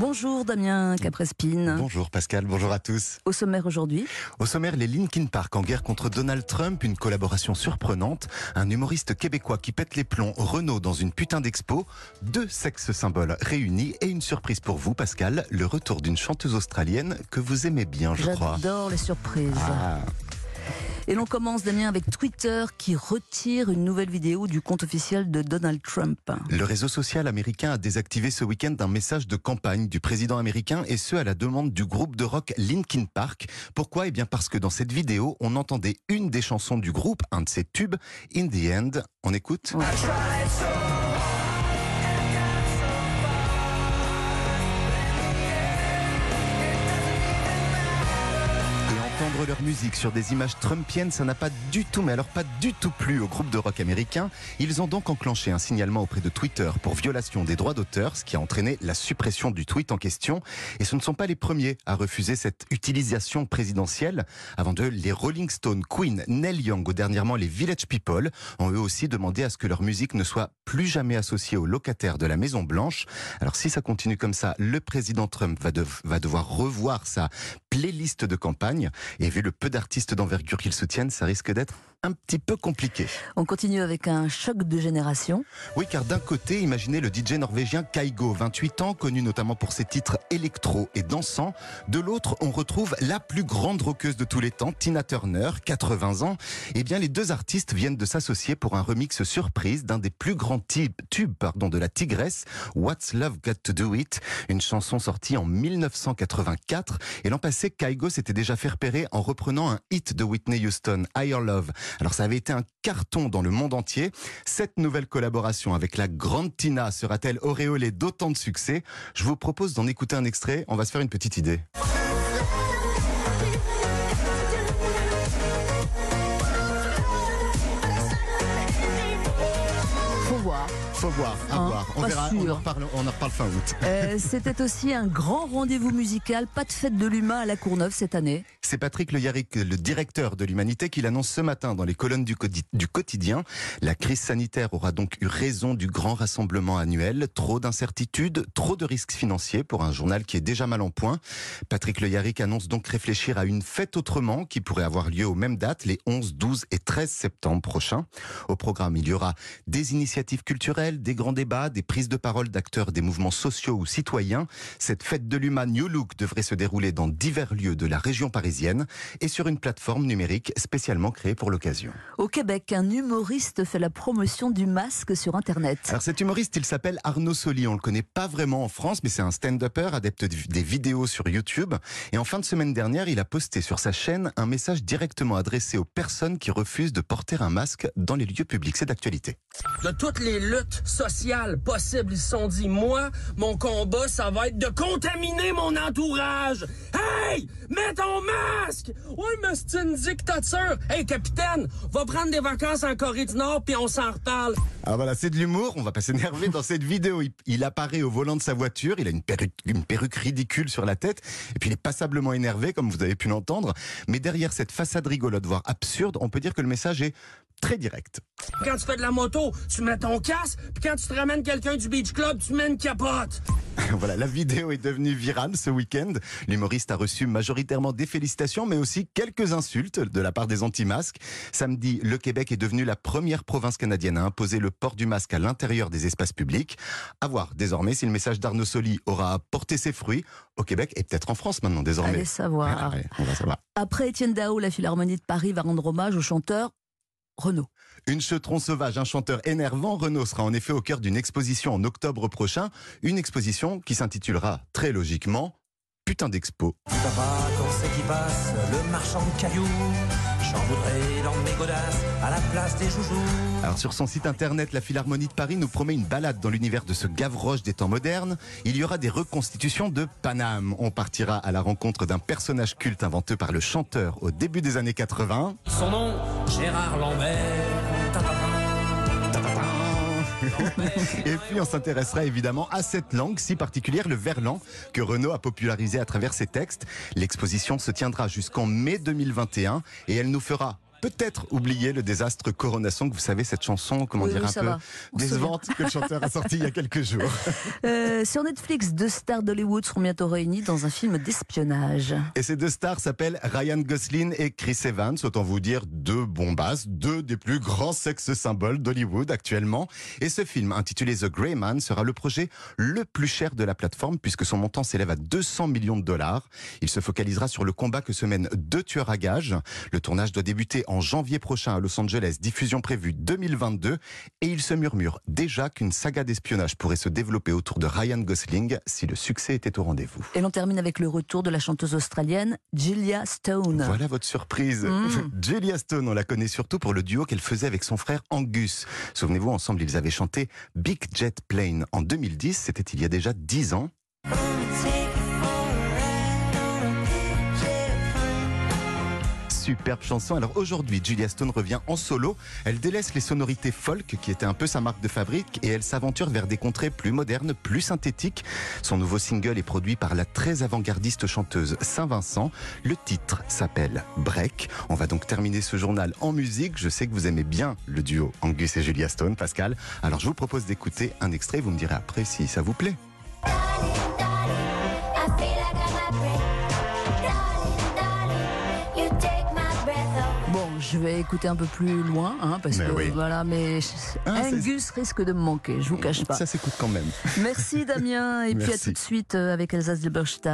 Bonjour Damien Caprespine. Bonjour Pascal, bonjour à tous. Au sommaire aujourd'hui Au sommaire, les Linkin Park en guerre contre Donald Trump, une collaboration surprenante, un humoriste québécois qui pète les plombs, Renault dans une putain d'expo, deux sexes symboles réunis et une surprise pour vous Pascal, le retour d'une chanteuse australienne que vous aimez bien je crois. J'adore les surprises. Ah. Et l'on commence, Damien, avec Twitter qui retire une nouvelle vidéo du compte officiel de Donald Trump. Le réseau social américain a désactivé ce week-end un message de campagne du président américain et ce à la demande du groupe de rock Linkin Park. Pourquoi? Eh bien parce que dans cette vidéo, on entendait une des chansons du groupe, un de ses tubes, In the End. On écoute Ouais. Leur musique sur des images trumpiennes, ça n'a pas du tout, mais alors pas du tout plu au groupe de rock américain. Ils ont donc enclenché un signalement auprès de Twitter pour violation des droits d'auteur, ce qui a entraîné la suppression du tweet en question. Et ce ne sont pas les premiers à refuser cette utilisation présidentielle. Avant d'eux, les Rolling Stones, Queen, Neil Young ou dernièrement les Village People ont eux aussi demandé à ce que leur musique ne soit plus jamais associée aux locataires de la Maison Blanche. Alors si ça continue comme ça, le président Trump va, va devoir revoir sa playlist de campagne. Et vu le peu d'artistes d'envergure qu'ils soutiennent, ça risque d'être un petit peu compliqué. On continue avec un choc de génération. Oui, car d'un côté, imaginez le DJ norvégien Kaigo, 28 ans, connu notamment pour ses titres électro et dansants. De l'autre, on retrouve la plus grande rockeuse de tous les temps, Tina Turner, 80 ans. Eh bien, les deux artistes viennent de s'associer pour un remix surprise d'un des plus grands tubes, tubes pardon, de la Tigresse, What's Love Got to Do It, une chanson sortie en 1984. Et l'an passé, Kaigo s'était déjà fait repérer en reprenant un hit de Whitney Houston, Higher Love. Alors ça avait été un carton dans le monde entier. Cette nouvelle collaboration avec la grande Tina sera-t-elle auréolée d'autant de succès? Je vous propose d'en écouter un extrait. On va se faire une petite idée. Faut voir, à Hein, voir. On pas verra, on en, reparle, on en reparle fin août. Euh, C'était aussi un grand rendez-vous musical. Pas de fête de l'humain à la Courneuve cette année. C'est Patrick Le Yarrick, le directeur de l'Humanité, qui l'annonce ce matin dans les colonnes du, du quotidien. La crise sanitaire aura donc eu raison du grand rassemblement annuel. Trop d'incertitudes, trop de risques financiers pour un journal qui est déjà mal en point. Patrick Le Yarrick annonce donc réfléchir à une fête autrement qui pourrait avoir lieu aux mêmes dates, les 11, 12 et 13 septembre prochains. Au programme, il y aura des initiatives culturelles, des grands débats, des prises de parole d'acteurs des mouvements sociaux ou citoyens. Cette fête de l'humain New Look devrait se dérouler dans divers lieux de la région parisienne et sur une plateforme numérique spécialement créée pour l'occasion. Au Québec, un humoriste fait la promotion du masque sur Internet. Alors cet humoriste, il s'appelle Arnaud Soli. On le connaît pas vraiment en France, mais c'est un stand-upper adepte de- des vidéos sur YouTube. Et en fin de semaine dernière, il a posté sur sa chaîne un message directement adressé aux personnes qui refusent de porter un masque dans les lieux publics. C'est d'actualité. de toutes les luttes sociales possibles. Ils se sont dit, moi, mon combat, ça va être de contaminer mon entourage. Hey, mets ton masque! Ouais, mais c'est une dictature. Hey, capitaine, va prendre des vacances en Corée du Nord, puis on s'en reparle. Ah voilà, c'est de l'humour, on va pas s'énerver dans cette vidéo. Il, apparaît au volant de sa voiture, il a une perruque ridicule sur la tête, et puis il est passablement énervé, comme vous avez pu l'entendre. Mais derrière cette façade rigolote, voire absurde, on peut dire que le message est très direct. Quand tu fais de la moto, tu mets ton casque, puis quand tu te ramènes quelqu'un du Beach Club, tu mets une capote. voilà, la vidéo est devenue virale ce week-end. L'humoriste a reçu majoritairement des félicitations, mais aussi quelques insultes de la part des anti-masques. Samedi, le Québec est devenu la première province canadienne à imposer le port du masque à l'intérieur des espaces publics. À voir désormais si le message d'Arnaud Soli aura porté ses fruits au Québec et peut-être en France maintenant désormais. Allez savoir. Ah ouais, on va savoir. Après Étienne Dao, la Philharmonie de Paris va rendre hommage au chanteur Renaud. Une cheutron sauvage, un chanteur énervant, Renaud sera en effet au cœur d'une exposition en octobre prochain. Une exposition qui s'intitulera très logiquement Putain d'expo. Papa, quand c'est qui passe, le marchand de cailloux. J'en voudrais dans mes godasses, à la place des joujoux. Alors sur son site internet, la Philharmonie de Paris nous promet une balade dans l'univers de ce Gavroche des temps modernes. Il y aura des reconstitutions de Paname. On partira à la rencontre d'un personnage culte inventé par le chanteur au début des années 80. Son nom, Gérard Lambert. Et puis on s'intéressera évidemment à cette langue si particulière, le verlan, que Renaud a popularisé à travers ses textes. L'exposition se tiendra jusqu'en mai 2021 et elle nous fera peut-être oublié le désastre Coronation, que vous savez, cette chanson, comment Oui, dire, oui, un peu va. Décevante que le chanteur a sorti il y a quelques jours. Euh, sur Netflix, deux stars d'Hollywood seront bientôt réunies dans un film d'espionnage. Et ces deux stars s'appellent Ryan Gosling et Chris Evans, autant vous dire deux deux des plus grands sex symboles d'Hollywood actuellement. Et ce film, intitulé The Grey Man, sera le projet le plus cher de la plateforme puisque son montant s'élève à 200 millions de dollars. Il se focalisera sur le combat que se mènent deux tueurs à gages. Le tournage doit débuter en janvier prochain à Los Angeles, diffusion prévue 2022. Et il se murmure déjà qu'une saga d'espionnage pourrait se développer autour de Ryan Gosling si le succès était au rendez-vous. Et l'on termine avec le retour de la chanteuse australienne Julia Stone. Voilà votre surprise. Mm. Julia Stone, on la connaît surtout pour le duo qu'elle faisait avec son frère Angus. Souvenez-vous, ensemble, ils avaient chanté Big Jet Plane en 2010. C'était il y a déjà 10 ans. Superbe chanson. Alors aujourd'hui, Julia Stone revient en solo. Elle délaisse les sonorités folk qui étaient un peu sa marque de fabrique et elle s'aventure vers des contrées plus modernes, plus synthétiques. Son nouveau single est produit par la très avant-gardiste chanteuse Saint-Vincent. Le titre s'appelle Break. On va donc terminer ce journal en musique. Je sais que vous aimez bien le duo Angus et Julia Stone, Pascal. Alors je vous propose d'écouter un extrait. Vous me direz après si ça vous plaît. Je vais écouter un peu plus loin, hein, parce Mais que oui. voilà, mais Ah, Angus risque de me manquer, je vous cache pas. Ça s'écoute quand même. Merci Damien, et puis à tout de suite euh, avec Elsa Zilberstein.